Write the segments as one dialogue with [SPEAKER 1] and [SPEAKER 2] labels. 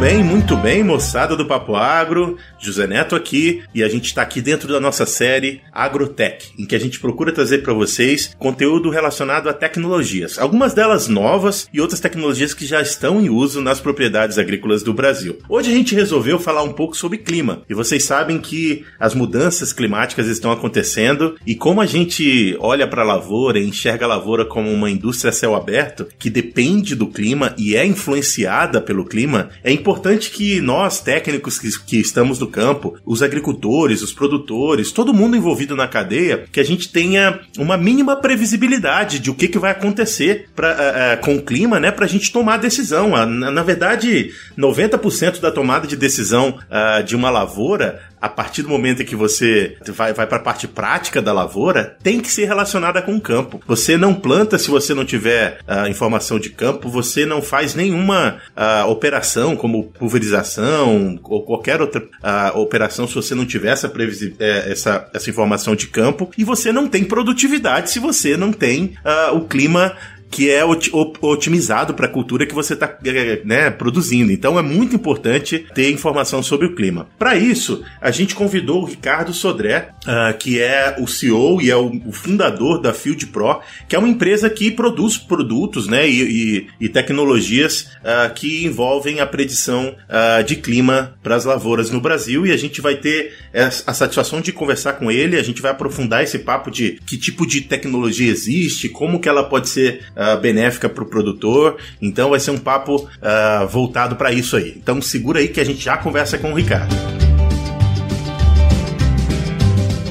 [SPEAKER 1] bem, muito bem, moçada do Papo Agro, José Neto aqui, e a gente está aqui dentro da nossa série Agrotech, em que a gente procura trazer para vocês conteúdo relacionado a tecnologias, algumas delas novas e outras tecnologias que já estão em uso nas propriedades agrícolas do Brasil. Hoje a gente resolveu falar um pouco sobre clima, e vocês sabem que as mudanças climáticas estão acontecendo, e como a gente olha para a lavoura e enxerga a lavoura como uma indústria a céu aberto, que depende do clima e é influenciada pelo clima, é importante que nós, técnicos que, que estamos no campo, os agricultores, os produtores, todo mundo envolvido na cadeia, que a gente tenha uma mínima previsibilidade de o que, que vai acontecer pra, uh, uh, com o clima, né, para a gente tomar a decisão. Uh, na, na, verdade, 90% da tomada de decisão de uma lavoura a partir do momento em que você vai, vai para a parte prática da lavoura, tem que ser relacionada com o campo. Você não planta se você não tiver uh, informação de campo, você não faz nenhuma uh, operação como pulverização ou qualquer outra uh, operação se você não tiver essa, é, essa, essa informação de campo, e você não tem produtividade se você não tem o clima que é otimizado para a cultura que você está né, produzindo. Então é muito importante ter informação sobre o clima. Para isso, a gente convidou o Ricardo Sodré, uh, que é o CEO e é o, o, fundador da Field Pro, que é uma empresa que produz produtos né, e, e, e tecnologias uh, que envolvem a predição uh, de clima para as lavouras no Brasil. E a gente vai ter a satisfação de conversar com ele, a gente vai aprofundar esse papo de que tipo de tecnologia existe, como que ela pode ser uh, benéfica para o produtor. Então vai ser um papo uh, voltado para isso aí. Então segura aí que a gente já conversa com o Ricardo.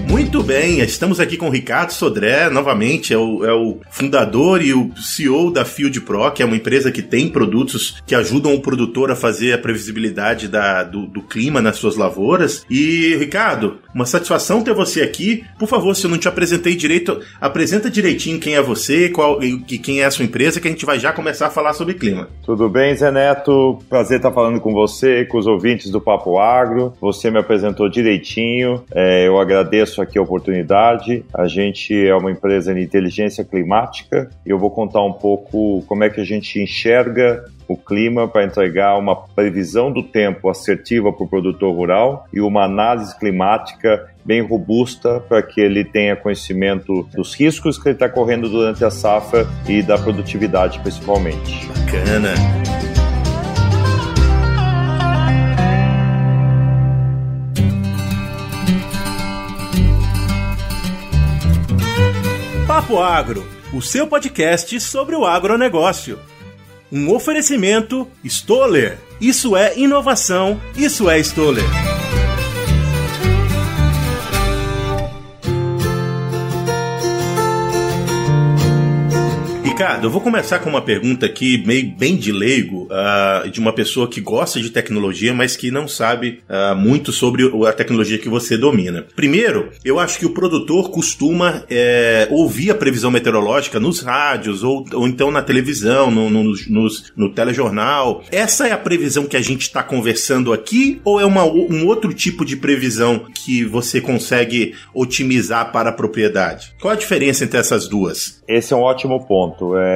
[SPEAKER 1] Muito bem, estamos aqui com o Ricardo Sodré, novamente, é o, é o, fundador e o CEO da Field Pro, que é uma empresa que tem produtos que ajudam o produtor a fazer a previsibilidade da, do, do, clima nas suas lavouras. E, Ricardo, uma satisfação ter você aqui. Por favor, se eu não te apresentei direito, apresenta direitinho quem é você qual, e quem é a sua empresa, que a gente vai já começar a falar sobre clima.
[SPEAKER 2] Tudo bem, Zé Neto? Prazer estar falando com você, com os ouvintes do Papo Agro. Você me apresentou direitinho, é, eu agradeço aqui a oportunidade. A gente é uma empresa de inteligência climática e eu vou contar um pouco como é que a gente enxerga o clima para entregar uma previsão do tempo assertiva para o produtor rural e uma análise climática bem robusta para que ele tenha conhecimento dos riscos que ele está correndo durante a safra e da produtividade principalmente.
[SPEAKER 1] Bacana. Papo Agro, o seu podcast sobre o agronegócio. Um oferecimento Stoller. Isso é inovação, isso é Stoller. Eu vou começar com uma pergunta aqui, meio bem de leigo, uh, de uma pessoa que gosta de tecnologia, mas que não sabe uh, muito sobre a tecnologia que você domina. Primeiro, eu acho que o produtor costuma é, ouvir a previsão meteorológica nos rádios ou, ou então na televisão, no, no, no, no telejornal. Essa é a previsão que a gente está conversando aqui ou é uma, um outro tipo de previsão que você consegue otimizar para a propriedade? Qual a diferença entre essas duas?
[SPEAKER 2] Esse é um ótimo ponto. É,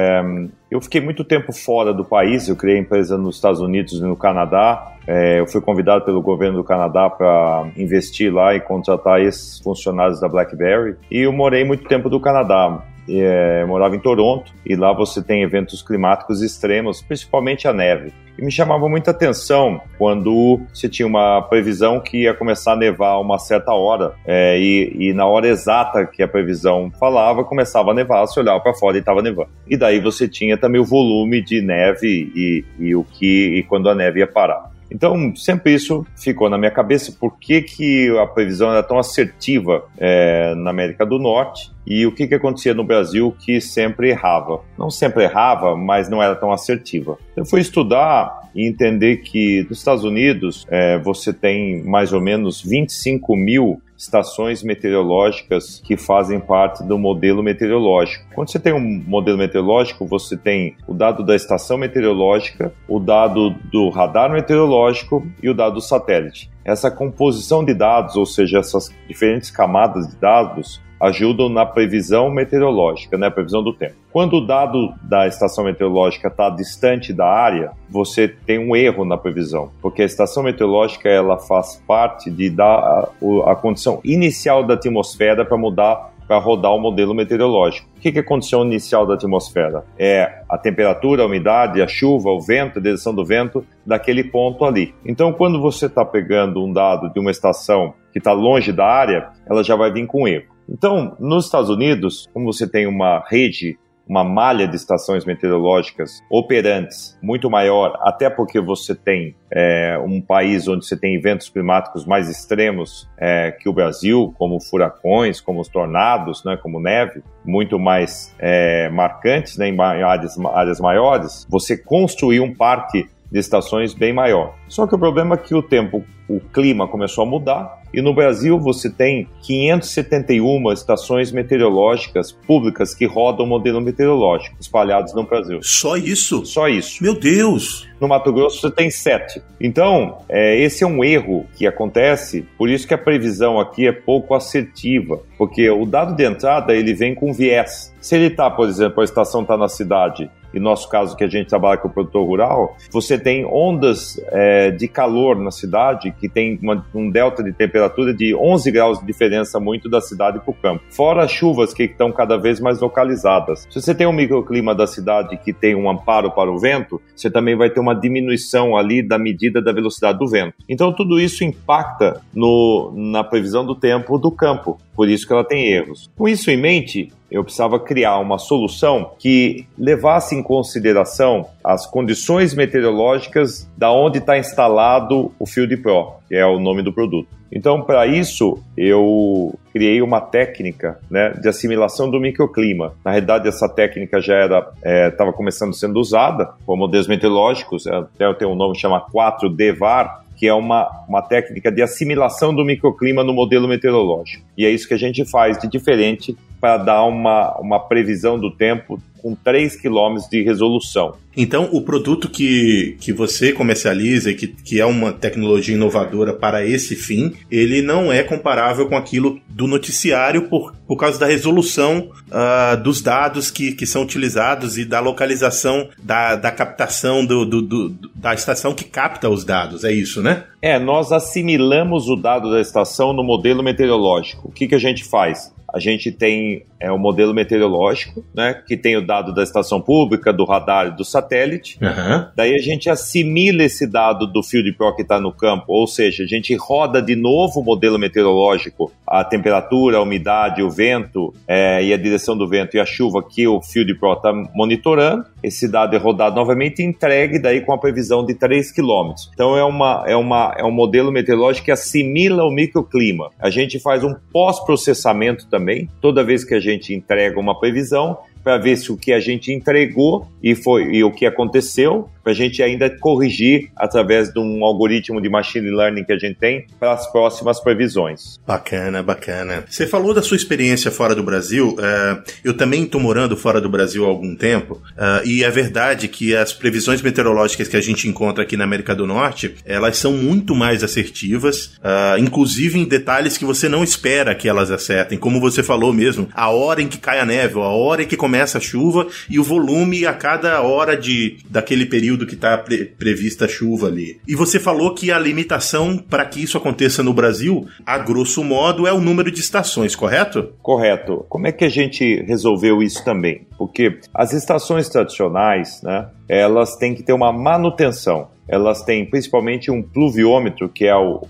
[SPEAKER 2] eu fiquei muito tempo fora do país, eu criei empresa nos Estados Unidos e no Canadá. É, eu fui convidado pelo governo do Canadá para investir lá e contratar esses funcionários da BlackBerry. E eu morei muito tempo do Canadá. É, morava em Toronto e lá você tem eventos climáticos extremos, principalmente a neve. E me chamava muita atenção quando você tinha uma previsão que ia começar a nevar a uma certa hora é, e, e, na hora exata que a previsão falava, começava a nevar, você olhava para fora e estava nevando. E daí você tinha também o volume de neve e, e o que e quando a neve ia parar. Então, sempre isso ficou na minha cabeça, por que, que a previsão era tão assertiva é, na América do Norte e o que, que acontecia no Brasil que sempre errava. Não sempre errava, mas não era tão assertiva. Eu fui estudar e entender que nos Estados Unidos é, você tem mais ou menos 25 mil estações meteorológicas que fazem parte do modelo meteorológico. Quando você tem um modelo meteorológico, você tem o dado da estação meteorológica, o dado do radar meteorológico e o dado do satélite. Essa composição de dados, ou seja, essas diferentes camadas de dados, ajudam na previsão meteorológica, né, previsão do tempo. Quando o dado da estação meteorológica está distante da área, você tem um erro na previsão, porque a estação meteorológica ela faz parte de dar a, a condição inicial da atmosfera para mudar para rodar o modelo meteorológico. O que é a condição inicial da atmosfera? É a temperatura, a umidade, a chuva, o vento, a direção do vento daquele ponto ali. Então, quando você está pegando um dado de uma estação que está longe da área, ela já vai vir com erro. Então, nos Estados Unidos, como você tem uma rede uma malha de estações meteorológicas operantes muito maior, até porque você tem é, um país onde você tem eventos climáticos mais extremos é, que o Brasil, como furacões, como os tornados, né, como neve, muito mais é, marcantes né, em áreas, áreas maiores, você construir um parque de estações bem maior. Só que o problema é que o tempo, o clima começou a mudar e no Brasil você tem 571 estações meteorológicas públicas que rodam o modelo meteorológico espalhados no Brasil.
[SPEAKER 1] Só isso?
[SPEAKER 2] Só isso.
[SPEAKER 1] Meu Deus!
[SPEAKER 2] No Mato Grosso você tem sete. Então, é, esse é um erro que acontece, por isso que a previsão aqui é pouco assertiva, porque o dado de entrada ele vem com viés. Se ele está, por exemplo, a estação está na cidade e nosso caso que a gente trabalha com o produtor rural, você tem ondas é, de calor na cidade que tem uma, um delta de temperatura de 11 graus de diferença muito da cidade para o campo. Fora as chuvas que estão cada vez mais localizadas. Se você tem um microclima da cidade que tem um amparo para o vento, você também vai ter uma diminuição ali da medida da velocidade do vento. Então tudo isso impacta no, na previsão do tempo do campo. Por isso que ela tem erros. Com isso em mente, eu precisava criar uma solução que levasse em consideração as condições meteorológicas da onde está instalado o Field Pro, que é o nome do produto. Então, para isso, eu criei uma técnica né, de assimilação do microclima. Na realidade, essa técnica já era estava é, começando sendo usada por modelos meteorológicos, até tem um nome que chama 4D VAR, que é uma, uma técnica de assimilação do microclima no modelo meteorológico. E é isso que a gente faz de diferente para dar uma, uma previsão do tempo com 3 km de resolução.
[SPEAKER 1] Então, o produto que, que você comercializa e que, que é uma tecnologia inovadora para esse fim, ele não é comparável com aquilo do noticiário por, por causa da resolução uh, dos dados que, que são utilizados e da localização da, da captação do, do, do, da estação que capta os dados. É isso, né?
[SPEAKER 2] É, nós assimilamos o dado da estação no modelo meteorológico. O que, que a gente faz? A gente tem é, o modelo meteorológico, né, que tem o dado da estação pública, do radar e do satélite. Uhum. Daí a gente assimila esse dado do Field Pro que está no campo, ou seja, a gente roda de novo o modelo meteorológico, a temperatura, a umidade, o vento é, e a direção do vento e a chuva que o Field Pro está monitorando. Esse dado é rodado novamente e entregue daí com a previsão de 3 km. Então é, uma, é, uma, é um modelo meteorológico que assimila o microclima. A gente faz um pós-processamento também. Toda vez que a gente entrega uma previsão, para ver se o que a gente entregou e foi e o que aconteceu para a gente ainda corrigir através de um algoritmo de machine learning que a gente tem para as próximas previsões.
[SPEAKER 1] Bacana, bacana. Você falou da sua experiência fora do Brasil. Uh, eu também estou morando fora do Brasil há algum tempo uh, e é verdade que as previsões meteorológicas que a gente encontra aqui na América do Norte elas são muito mais assertivas, uh, inclusive em detalhes que você não espera que elas acertem, como você falou mesmo, a hora em que cai a neve, a hora em que começa a chuva e o volume a cada hora de daquele período período que está pre prevista a chuva ali. E você falou que a limitação para que isso aconteça no Brasil, a grosso modo, é o número de estações, correto?
[SPEAKER 2] Correto. Como é que a gente resolveu isso também? Porque as estações tradicionais, né, elas têm que ter uma manutenção elas têm principalmente um pluviômetro, que é um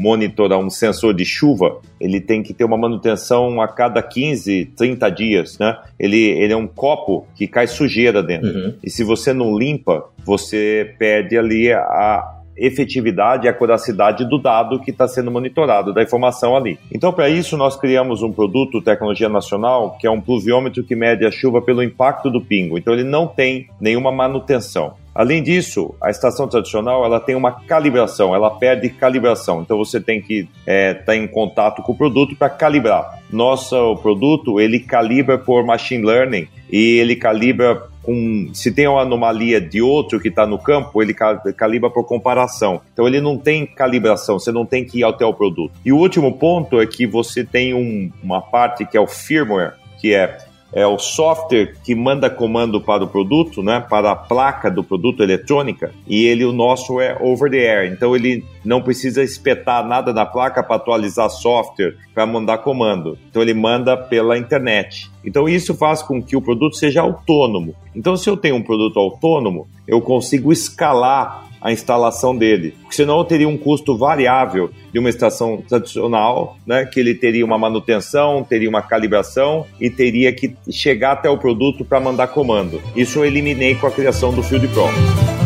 [SPEAKER 2] monitor, um sensor de chuva. Ele tem que ter uma manutenção a cada 15, 30 dias, né? Ele, ele é um copo que cai sujeira dentro. Uhum. E se você não limpa, você perde ali a, efetividade e acuracidade do dado que está sendo monitorado, da informação ali. Então, para isso, nós criamos um produto, tecnologia nacional, que é um pluviômetro que mede a chuva pelo impacto do pingo. Então, ele não tem nenhuma manutenção. Além disso, a estação tradicional ela tem uma calibração, ela perde calibração. Então você tem que estar é, tá em contato com o produto para calibrar. Nosso produto ele calibra por machine learning e ele calibra com se tem uma anomalia de outro que está no campo, ele calibra por comparação. Então ele não tem calibração, você não tem que ir até o produto. E o último ponto é que você tem um, uma parte que é o firmware, que é é o software que manda comando para o produto, né, para a placa do produto eletrônica, e ele o nosso é over the air. Então ele não precisa espetar nada na placa para atualizar software para mandar comando. Então ele manda pela internet. Então isso faz com que o produto seja autônomo. Então se eu tenho um produto autônomo, eu consigo escalar a instalação dele. Porque senão teria um custo variável de uma estação tradicional, né, que ele teria uma manutenção, teria uma calibração e teria que chegar até o produto para mandar comando. Isso eu eliminei com a criação do Field Pro.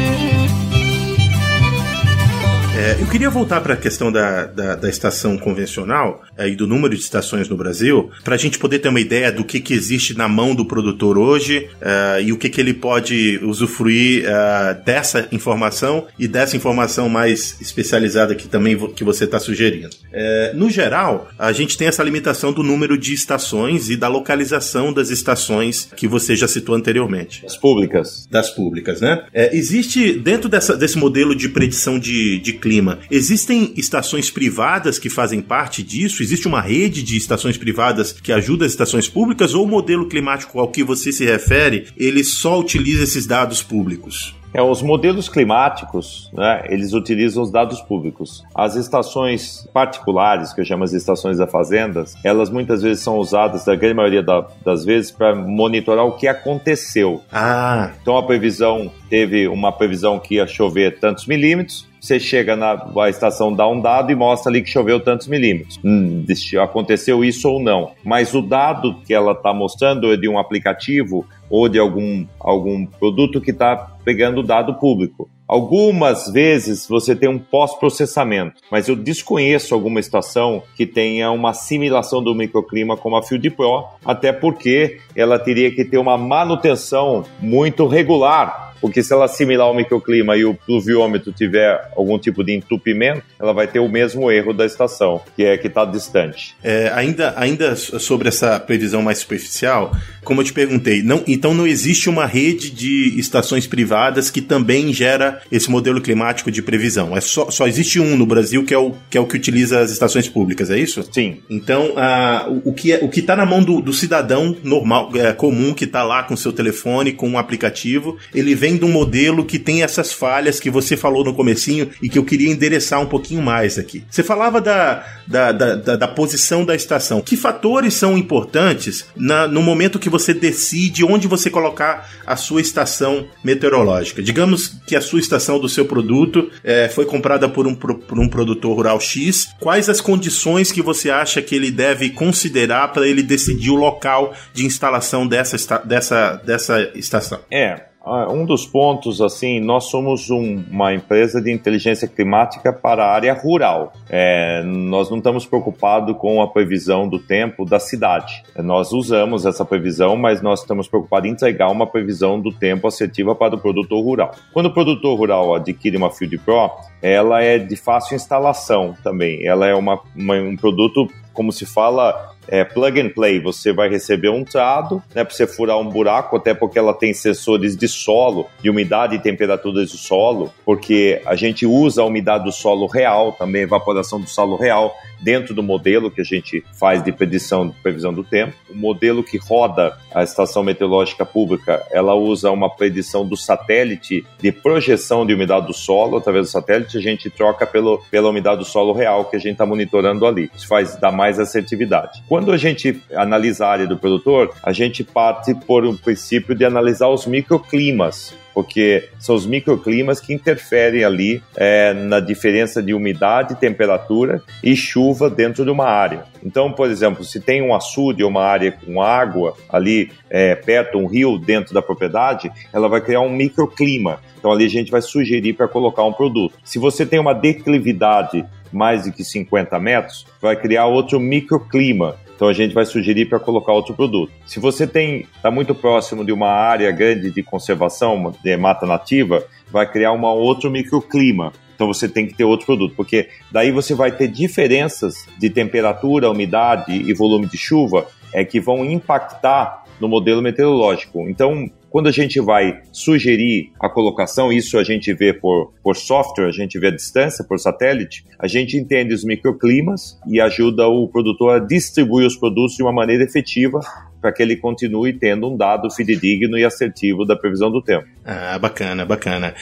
[SPEAKER 1] É, eu queria voltar para a questão da, da, da, estação convencional é, e do número de estações no Brasil, para a gente poder ter uma ideia do que, que existe na mão do produtor hoje é, e o que, que ele pode usufruir é, dessa informação e dessa informação mais especializada que também que você está sugerindo. É, no geral, a gente tem essa limitação do número de estações e da localização das estações que você já citou anteriormente.
[SPEAKER 2] Das públicas.
[SPEAKER 1] Das públicas, né? É, existe, dentro dessa, desse modelo de predição de, de clima, clima. Existem estações privadas que fazem parte disso? Existe uma rede de estações privadas que ajuda as estações públicas? Ou o modelo climático ao que você se refere, ele só utiliza esses dados públicos?
[SPEAKER 2] É, os modelos climáticos, né, eles utilizam os dados públicos. As estações particulares, que eu chamo as estações da fazendas, elas muitas vezes são usadas, da grande maioria da, das vezes, para monitorar o que aconteceu.
[SPEAKER 1] Ah.
[SPEAKER 2] Então a previsão, teve uma previsão que ia chover tantos milímetros, você chega na estação, dá um dado e mostra ali que choveu tantos milímetros. Hum, aconteceu isso ou não. Mas o dado que ela está mostrando é de um aplicativo ou de algum, algum produto que está pegando dado público. Algumas vezes você tem um pós-processamento, mas eu desconheço alguma estação que tenha uma assimilação do microclima como a Field Pro, até porque ela teria que ter uma manutenção muito regular porque se ela assimilar o microclima e o pluviômetro tiver algum tipo de entupimento, ela vai ter o mesmo erro da estação, que é que está distante.
[SPEAKER 1] É, ainda, ainda sobre essa previsão mais superficial, como eu te perguntei, não, então não existe uma rede de estações privadas que também gera esse modelo climático de previsão. É só, só existe um no Brasil que é o que, é o que utiliza as estações públicas, é isso?
[SPEAKER 2] Sim.
[SPEAKER 1] Então, a, o, o que é, o que está na mão do, do cidadão normal, é, comum, que está lá com seu telefone, com um aplicativo, ele vem vem um modelo que tem essas falhas que você falou no comecinho e que eu queria endereçar um pouquinho mais aqui. Você falava da, da, da, da, da posição da estação. Que fatores são importantes na, no momento que você decide onde você colocar a sua estação meteorológica? Digamos que a sua estação do seu produto é, foi comprada por um, por um produtor rural X. Quais as condições que você acha que ele deve considerar para ele decidir o local de instalação dessa, dessa, dessa estação?
[SPEAKER 2] É, um dos pontos, assim, nós somos um, uma empresa de inteligência climática para a área rural. É, nós não estamos preocupados com a previsão do tempo da cidade. Nós usamos essa previsão, mas nós estamos preocupados em entregar uma previsão do tempo assertiva para o produtor rural. Quando o produtor rural adquire uma Field Pro, ela é de fácil instalação também. Ela é uma, uma um produto, como se fala, é, plug and play. Você vai receber um trado, né, para você furar um buraco, até porque ela tem sensores de solo, de umidade e temperaturas do solo, porque a gente usa a umidade do solo real, também evaporação do solo real, dentro do modelo que a gente faz de predição, previsão do tempo. O modelo que roda a estação meteorológica pública, ela usa uma predição do satélite de projeção de umidade do solo através do satélite. A gente troca pelo, pela umidade do solo real que a gente está monitorando ali. Isso faz dar mais assertividade. Quando a gente analisa a área do produtor, a gente parte por um princípio de analisar os microclimas porque são os microclimas que interferem ali é, na diferença de umidade, temperatura e chuva dentro de uma área. Então, por exemplo, se tem um açude ou uma área com água ali é, perto, um rio dentro da propriedade, ela vai criar um microclima. Então, ali a gente vai sugerir para colocar um produto. Se você tem uma declividade mais de que 50 metros, vai criar outro microclima. Então a gente vai sugerir para colocar outro produto. Se você tem está muito próximo de uma área grande de conservação de mata nativa, vai criar um outro microclima. Então você tem que ter outro produto, porque daí você vai ter diferenças de temperatura, umidade e volume de chuva é que vão impactar no modelo meteorológico. Então, quando a gente vai sugerir a colocação, isso a gente vê por, por software, a gente vê a distância, por satélite, a gente entende os microclimas e ajuda o produtor a distribuir os produtos de uma maneira efetiva para que ele continue tendo um dado fidedigno e assertivo da previsão do tempo.
[SPEAKER 1] Ah, bacana, bacana.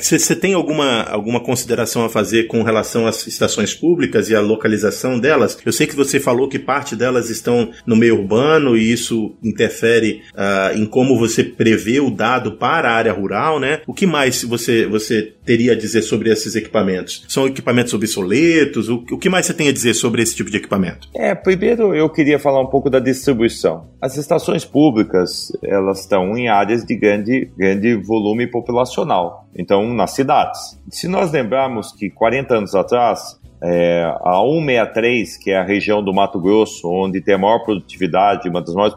[SPEAKER 1] Você é, tem alguma, alguma consideração a fazer com relação às estações públicas e a localização delas? Eu sei que você falou que parte delas estão no meio urbano e isso interfere ah, em como você prevê o dado para a área rural, né? O que mais você, você teria a dizer sobre esses equipamentos? São equipamentos obsoletos? O, o que mais você tem a dizer sobre esse tipo de equipamento?
[SPEAKER 2] É, primeiro eu queria falar um pouco da distribuição. As estações públicas, elas estão em áreas de grande, grande volume populacional, então nas cidades. Se nós lembrarmos que 40 anos atrás, é, a 163, que é a região do Mato Grosso, onde tem a maior produtividade, uma das maiores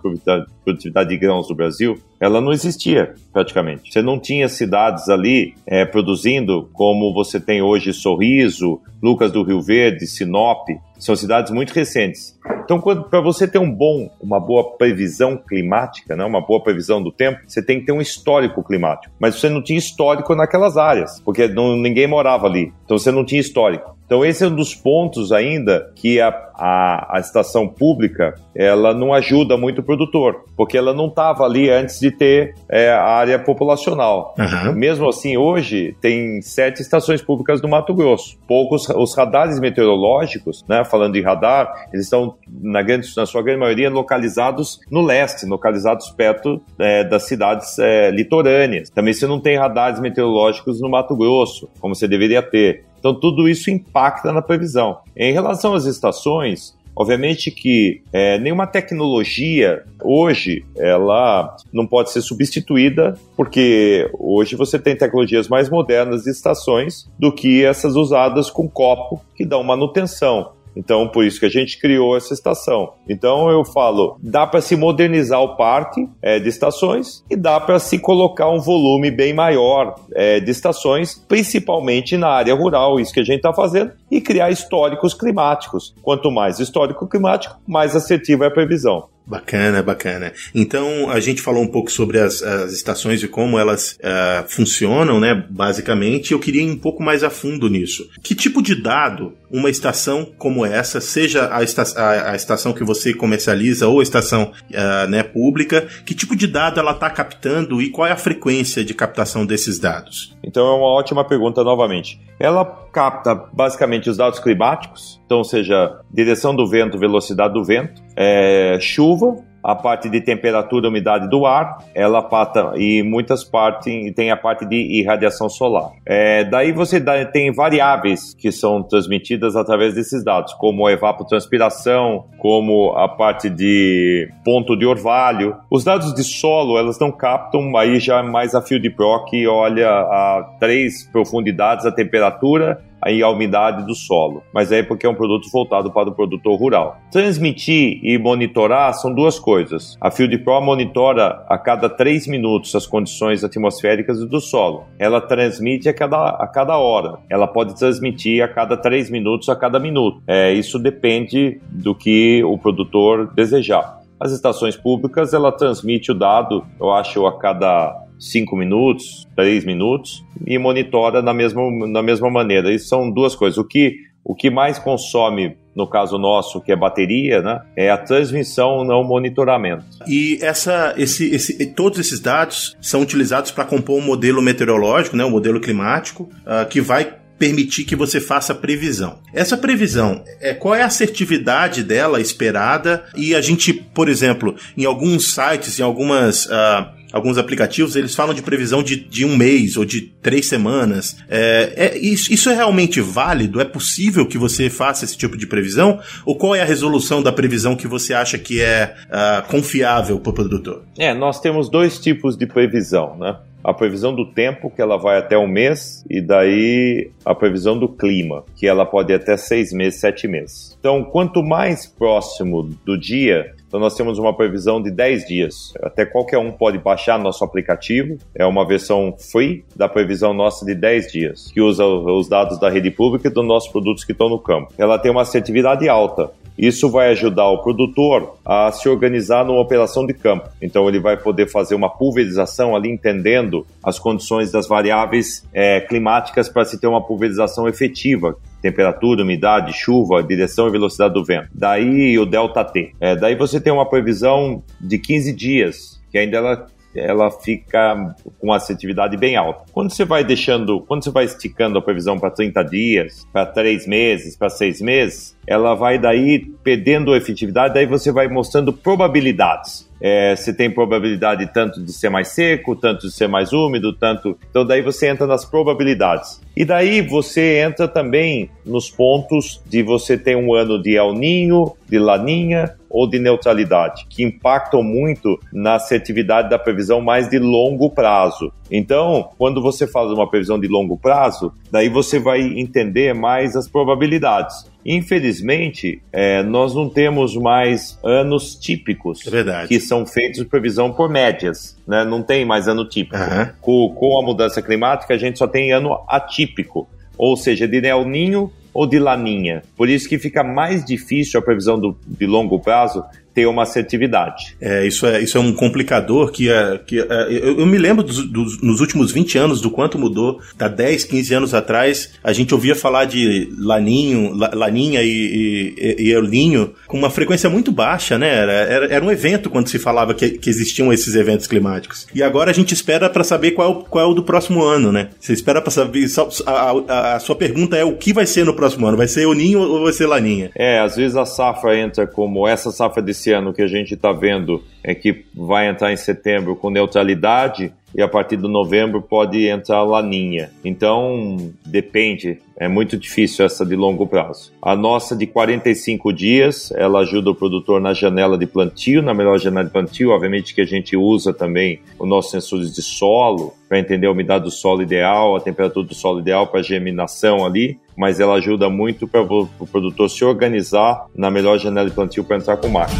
[SPEAKER 2] produtividades de grãos do Brasil, ela não existia praticamente. Você não tinha cidades ali é, produzindo como você tem hoje Sorriso, Lucas do Rio Verde, Sinop, são cidades muito recentes. Então, para você ter um bom, uma boa previsão climática, né, uma boa previsão do tempo, você tem que ter um histórico climático. Mas você não tinha histórico naquelas áreas, porque não, ninguém morava ali. Então você não tinha histórico. Então esse é um dos pontos ainda que a, a, a estação pública ela não ajuda muito o produtor, porque ela não estava ali antes de ter é, a área populacional. Uhum. Mesmo assim, hoje tem sete estações públicas no Mato Grosso. Poucos os radares meteorológicos, né, falando de radar, eles estão na, grande, na sua grande maioria localizados no leste, localizados perto é, das cidades é, litorâneas. Também você não tem radares meteorológicos no Mato Grosso, como você deveria ter. Então, tudo isso impacta na previsão. Em relação às estações, Obviamente que é, nenhuma tecnologia hoje ela não pode ser substituída, porque hoje você tem tecnologias mais modernas de estações do que essas usadas com copo que dão manutenção. Então, por isso que a gente criou essa estação. Então, eu falo, dá para se modernizar o parque é, de estações e dá para se colocar um volume bem maior é, de estações, principalmente na área rural, isso que a gente está fazendo, e criar históricos climáticos. Quanto mais histórico climático, mais assertiva é a previsão.
[SPEAKER 1] Bacana, bacana. Então a gente falou um pouco sobre as, as estações e como elas uh, funcionam, né? Basicamente, eu queria ir um pouco mais a fundo nisso. Que tipo de dado uma estação como essa, seja a, esta a, a estação que você comercializa ou a estação uh, né, pública, que tipo de dado ela está captando e qual é a frequência de captação desses dados?
[SPEAKER 2] Então é uma ótima pergunta novamente. Ela capta basicamente os dados climáticos, então seja direção do vento, velocidade do vento, é, chuva, a parte de temperatura e umidade do ar, ela pata e muitas partes tem a parte de irradiação solar. É, daí você dá, tem variáveis que são transmitidas através desses dados, como a evapotranspiração, como a parte de ponto de orvalho. Os dados de solo, elas não captam aí já mais a fio de pro que olha a três profundidades a temperatura a umidade do solo, mas é porque é um produto voltado para o produtor rural. Transmitir e monitorar são duas coisas. A Field Pro monitora a cada três minutos as condições atmosféricas do solo. Ela transmite a cada, a cada hora. Ela pode transmitir a cada três minutos, a cada minuto. É, isso depende do que o produtor desejar. As estações públicas, ela transmite o dado, eu acho, a cada 5 minutos, 3 minutos e monitora na mesma, na mesma maneira. Isso são duas coisas. O que, o que mais consome no caso nosso, que é bateria, né, é a transmissão, não o monitoramento.
[SPEAKER 1] E essa, esse, esse, todos esses dados são utilizados para compor um modelo meteorológico, né, um modelo climático, uh, que vai permitir que você faça previsão. Essa previsão, é, qual é a assertividade dela esperada? E a gente, por exemplo, em alguns sites, em algumas. Uh, alguns aplicativos, eles falam de previsão de, de um mês ou de três semanas. É, é, isso, isso é realmente válido? É possível que você faça esse tipo de previsão? Ou qual é a resolução da previsão que você acha que é uh, confiável para o produtor?
[SPEAKER 2] É, nós temos dois tipos de previsão, né? a previsão do tempo, que ela vai até um mês, e daí a previsão do clima, que ela pode ir até seis meses, sete meses. Então, quanto mais próximo do dia, então nós temos uma previsão de 10 dias. Até qualquer um pode baixar nosso aplicativo. É uma versão free da previsão nossa de 10 dias, que usa os dados da rede pública e dos nossos produtos que estão no campo. Ela tem uma assertividade alta. Isso vai ajudar o produtor a se organizar numa operação de campo. Então ele vai poder fazer uma pulverização ali, entendendo as condições das variáveis é, climáticas para se ter uma pulverização efetiva, temperatura, umidade, chuva, direção e velocidade do vento. Daí o delta T. É, daí você tem uma previsão de 15 dias, que ainda ela ela fica com assertividade bem alta. Quando você vai deixando, quando você vai esticando a previsão para 30 dias, para 3 meses, para 6 meses, ela vai daí perdendo efetividade, daí você vai mostrando probabilidades. É, você tem probabilidade tanto de ser mais seco, tanto de ser mais úmido, tanto. Então daí você entra nas probabilidades. E daí você entra também nos pontos de você ter um ano de El Ninho, de Laninha ou de neutralidade, que impactam muito na assertividade da previsão mais de longo prazo. Então, quando você faz uma previsão de longo prazo, daí você vai entender mais as probabilidades. Infelizmente, é, nós não temos mais anos típicos
[SPEAKER 1] é
[SPEAKER 2] que são feitos previsão por médias. Né? Não tem mais ano típico.
[SPEAKER 1] Uhum.
[SPEAKER 2] Com, com a mudança climática, a gente só tem ano atípico, ou seja, de El Ninho ou de Laninha. Por isso que fica mais difícil a previsão do, de longo prazo ter uma assertividade.
[SPEAKER 1] É, isso é, isso é um complicador que, é, que é, eu, eu, me lembro dos, dos, nos últimos 20 anos do quanto mudou. Há 10, 15 anos atrás, a gente ouvia falar de Laninho, Laninha e, e, e Eulinho com uma frequência muito baixa, né? Era, era, era, um evento quando se falava que, que existiam esses eventos climáticos. E agora a gente espera para saber qual, qual é o do próximo ano, né? Você espera para saber. A, a, a, sua pergunta é o que vai ser no próximo ano? Vai ser Eulinho ou vai ser Laninha?
[SPEAKER 2] É, às vezes a safra entra como essa safra de esse ano que a gente está vendo é que vai entrar em setembro com neutralidade e a partir de novembro pode entrar laninha. Então, depende, é muito difícil essa de longo prazo. A nossa de 45 dias, ela ajuda o produtor na janela de plantio, na melhor janela de plantio, obviamente que a gente usa também os nossos sensores de solo para entender a umidade do solo ideal, a temperatura do solo ideal para germinação ali, mas ela ajuda muito para o produtor se organizar na melhor janela de plantio para entrar com máquina.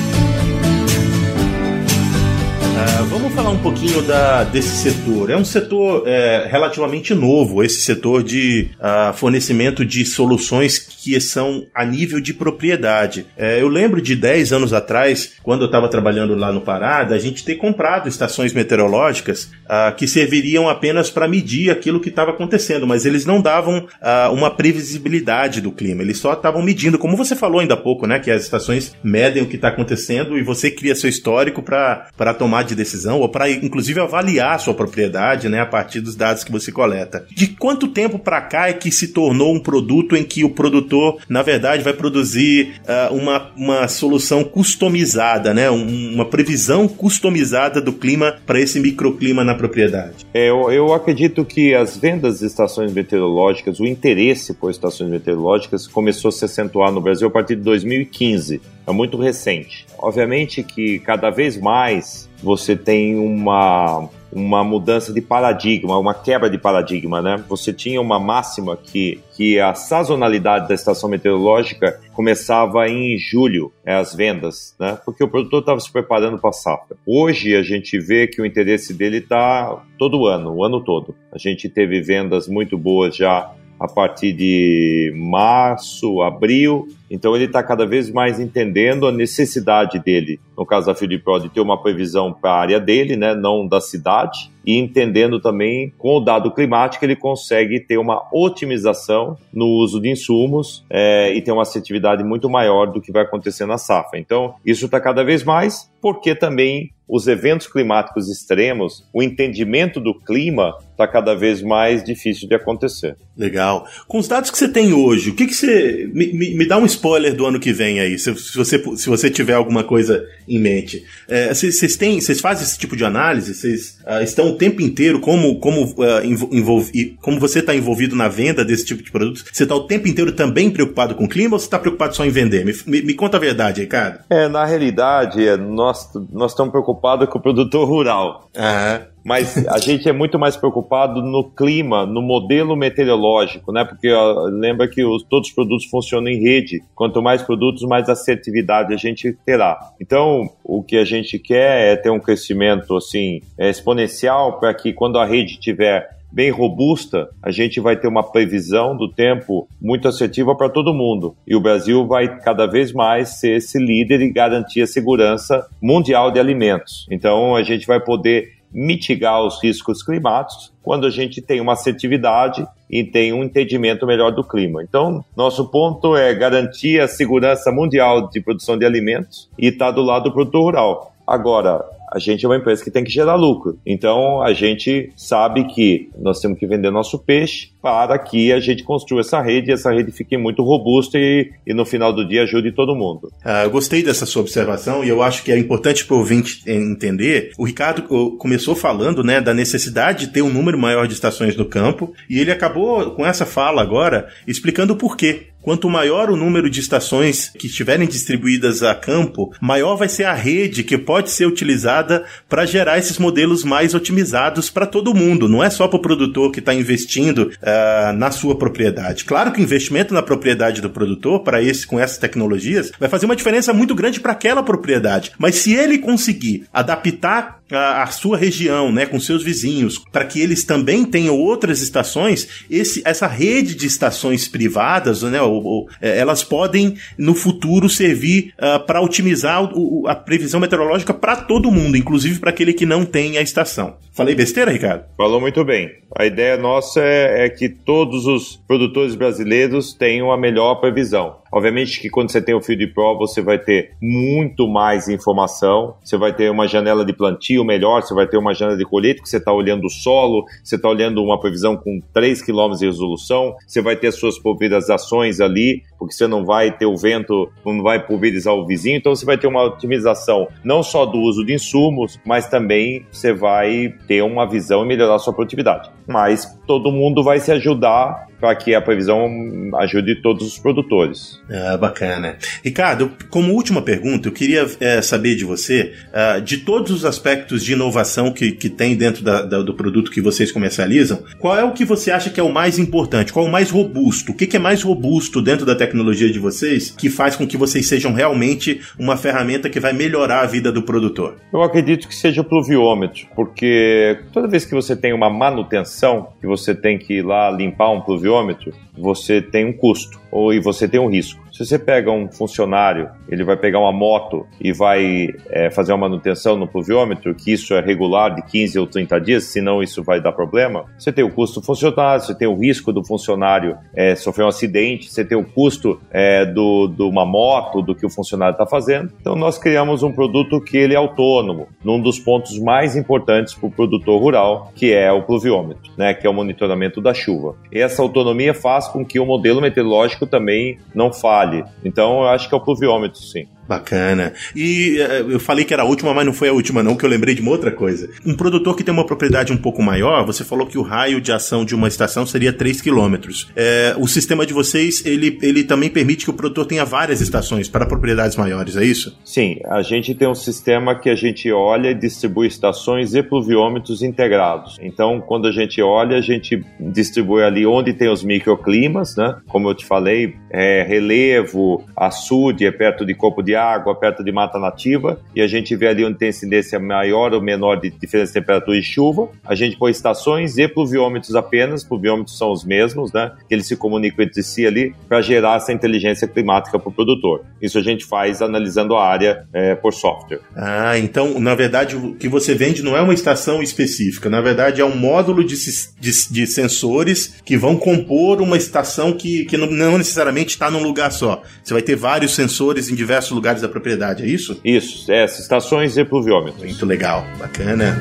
[SPEAKER 1] Uh, vamos falar um pouquinho da, desse setor. É um setor é, relativamente novo, esse setor de uh, fornecimento de soluções que são a nível de propriedade. É, eu lembro de 10 anos atrás, quando eu estava trabalhando lá no Pará, a gente ter comprado estações meteorológicas uh, que serviriam apenas para medir aquilo que estava acontecendo, mas eles não davam uma previsibilidade do clima, eles só estavam medindo, como você falou ainda há pouco, né? Que as estações medem o que está acontecendo e você cria seu histórico para tomar de decisão ou para inclusive avaliar a sua propriedade, né, a partir dos dados que você coleta. De quanto tempo para cá é que se tornou um produto em que o produtor, na verdade, vai produzir uh, uma, uma solução customizada, né, um, uma previsão customizada do clima para esse microclima na propriedade?
[SPEAKER 2] É, eu, eu acredito que as vendas de estações meteorológicas, o interesse por estações meteorológicas começou a se acentuar no Brasil a partir de 2015. É muito recente. Obviamente que cada vez mais você tem uma uma mudança de paradigma, uma quebra de paradigma, né? Você tinha uma máxima que, que a sazonalidade da estação meteorológica começava em julho, é, as vendas, né? Porque o produtor estava se preparando para a safra. Hoje a gente vê que o interesse dele está todo ano, o ano todo. A gente teve vendas muito boas já a partir de março, abril. Então ele está cada vez mais entendendo a necessidade dele, no caso da Field Pro, de ter uma previsão para a área dele, né, não da cidade, e entendendo também com o dado climático ele consegue ter uma otimização no uso de insumos é, e ter uma assertividade muito maior do que vai acontecer na safra. Então isso está cada vez mais, porque também os eventos climáticos extremos, o entendimento do clima está cada vez mais difícil de acontecer.
[SPEAKER 1] Legal. Com os dados que você tem hoje, o que, que você. Me, me, me dá um spoiler do ano que vem aí, se, se, você, se você tiver alguma coisa em mente. É, vocês, têm, vocês fazem esse tipo de análise? Vocês uh, estão o tempo inteiro, como, como, uh, envolvi, como você está envolvido na venda desse tipo de produtos, você está o tempo inteiro também preocupado com o clima ou você está preocupado só em vender? Me, me, me, conta a verdade, Ricardo.
[SPEAKER 2] É, na realidade, é, nós, nós estamos preocupados com o produtor rural. Aham. Mas a gente é muito mais preocupado no clima, no modelo meteorológico, né? Porque ó, lembra que os, todos os produtos funcionam em rede. Quanto mais produtos, mais assertividade a gente terá. Então, o que a gente quer é ter um crescimento assim é, exponencial para que quando a rede tiver bem robusta, a gente vai ter uma previsão do tempo muito assertiva para todo mundo. E o Brasil vai cada vez mais ser esse líder e garantir a segurança mundial de alimentos. Então a gente vai poder mitigar os riscos climáticos quando a gente tem uma assertividade e tem um entendimento melhor do clima. Então, nosso ponto é garantir a segurança mundial de produção de alimentos e estar tá do lado do produtor rural. Agora, a gente é uma empresa que tem que gerar lucro. Então a gente sabe que nós temos que vender nosso peixe para que a gente construa essa rede e essa rede fique muito robusta e, e no final do dia ajude todo mundo.
[SPEAKER 1] Ah, eu gostei dessa sua observação e eu acho que é importante para o ouvinte entender. O Ricardo começou falando né, da necessidade de ter um número maior de estações no campo e ele acabou com essa fala agora explicando o porquê. Quanto maior o número de estações que estiverem distribuídas a campo, maior vai ser a rede que pode ser utilizada para gerar esses modelos mais otimizados para todo mundo. Não é só para o produtor que está investindo uh, na sua propriedade. Claro que o investimento na propriedade do produtor, para esse com essas tecnologias, vai fazer uma diferença muito grande para aquela propriedade. Mas se ele conseguir adaptar a, a, sua região, né, com seus vizinhos, para que eles também tenham outras estações, esse, essa rede de estações privadas, né, ou, ou, é, elas podem no futuro servir uh, para otimizar o, a previsão meteorológica para todo mundo, inclusive para aquele que não tem a estação. Falei besteira, Ricardo?
[SPEAKER 2] Falou muito bem. A ideia nossa é, é que todos os produtores brasileiros tenham a melhor previsão. Obviamente que quando você tem o Field Pro, você vai ter muito mais informação, você vai ter uma janela de plantio melhor, você vai ter uma janela de colheita que você está olhando o solo, você está olhando uma previsão com 3 km de resolução, você vai ter as suas pulverizações ali, porque você não vai ter o vento, não vai pulverizar o vizinho, então você vai ter uma otimização não só do uso de insumos, mas também você vai ter uma visão e melhorar a sua produtividade. Mas todo mundo vai se ajudar para que a previsão ajude todos os produtores.
[SPEAKER 1] Ah, bacana. Ricardo, como última pergunta, eu queria é, saber de você, uh, de todos os aspectos de inovação que, que tem dentro da, da, do produto que vocês comercializam, qual é o que você acha que é o mais importante? Qual é o mais robusto? O que, que é mais robusto dentro da tecnologia de vocês que faz com que vocês sejam realmente uma ferramenta que vai melhorar a vida do produtor?
[SPEAKER 2] Eu acredito que seja o pluviômetro, porque toda vez que você tem uma manutenção, que você tem que ir lá limpar um pluviômetro, você tem um custo ou e você tem um risco. Se você pega um funcionário, ele vai pegar uma moto e vai é, fazer uma manutenção no pluviômetro, que isso é regular de 15 ou 30 dias, senão isso vai dar problema. Você tem o custo do funcionário, você tem o risco do funcionário é, sofrer um acidente, você tem o custo é, do, de uma moto, do que o funcionário está fazendo. Então nós criamos um produto que ele é autônomo, num dos pontos mais importantes para o produtor rural, que é o pluviômetro, né, que é o monitoramento da chuva. Essa autonomia faz com que o modelo meteorológico também não falhe. Então, eu acho que é o pluviômetro, sim.
[SPEAKER 1] Bacana. E uh, eu falei que era a última, mas não foi a última não, que eu lembrei de uma outra coisa. Um produtor que tem uma propriedade um pouco maior, você falou que o raio de ação de uma estação seria 3 km. É, o sistema de vocês, ele, ele também permite que o produtor tenha várias estações para propriedades maiores, é isso?
[SPEAKER 2] Sim, a gente tem um sistema que a gente olha e distribui estações e pluviômetros integrados. Então, quando a gente olha, a gente distribui ali onde tem os microclimas, né? Como eu te falei, é, relevo, açude, é perto de corpo de água, perto de mata nativa, e a gente vê ali onde tem incidência maior ou menor de diferença de temperatura e chuva. A gente põe estações e pluviômetros apenas, pluviômetros são os mesmos, né? Que eles se comunicam entre si ali para gerar essa inteligência climática para o produtor. Isso a gente faz analisando a área é, por software.
[SPEAKER 1] Ah, então, na verdade, o que você vende não é uma estação específica, na verdade é um módulo de, de, de sensores que vão compor uma estação que, que não necessariamente está num lugar só. Você vai ter vários sensores em diversos da propriedade, é isso?
[SPEAKER 2] Isso, é, estações e pluviômetros.
[SPEAKER 1] Muito legal, bacana.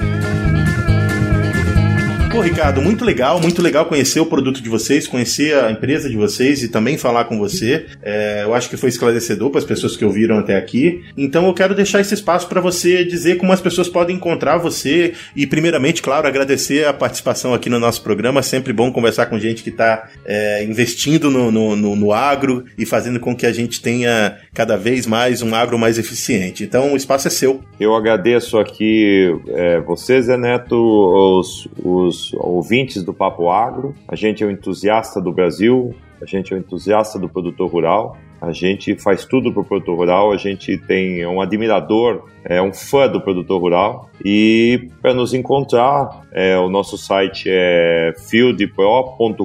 [SPEAKER 1] Pô, Ricardo, muito legal, muito legal conhecer o produto de vocês, conhecer a empresa de vocês e também falar com você. É, eu acho que foi esclarecedor para as pessoas que ouviram até aqui. Então eu quero deixar esse espaço para você dizer como as pessoas podem encontrar você e, primeiramente, claro, agradecer a participação aqui no nosso programa. Sempre bom conversar com gente que está é, investindo no, no, no, no agro e fazendo com que a gente tenha cada vez mais um agro mais eficiente. Então o espaço é seu.
[SPEAKER 2] Eu agradeço aqui é, você, Zé Neto, os, os ouvintes do Papo Agro. A gente é um entusiasta do Brasil, a gente é um entusiasta do produtor rural. A gente faz tudo para o produtor rural, a gente tem um admirador, é um fã do produtor rural. E para nos encontrar, é, o nosso site é fieldpro.com.br.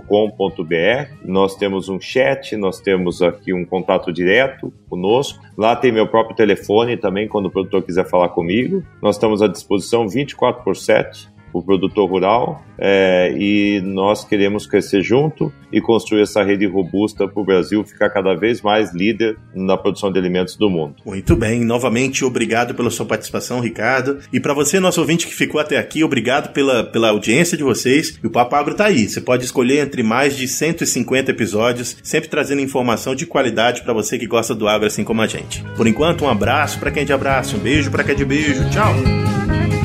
[SPEAKER 2] Nós temos um chat, nós temos aqui um contato direto conosco. Lá tem meu próprio telefone também, quando o produtor quiser falar comigo. Nós estamos à disposição 24 por 7 o produtor rural é, e nós queremos crescer junto e construir essa rede robusta para o Brasil ficar cada vez mais líder na produção de alimentos do mundo.
[SPEAKER 1] Muito bem, novamente obrigado pela sua participação, Ricardo. E para você, nosso ouvinte que ficou até aqui, obrigado pela, pela audiência de vocês. E o Papo Agro tá aí. Você pode escolher entre mais de 150 episódios, sempre trazendo informação de qualidade para você que gosta do agro assim como a gente. Por enquanto, um abraço para quem é de abraço, um beijo para quem é de beijo. Tchau.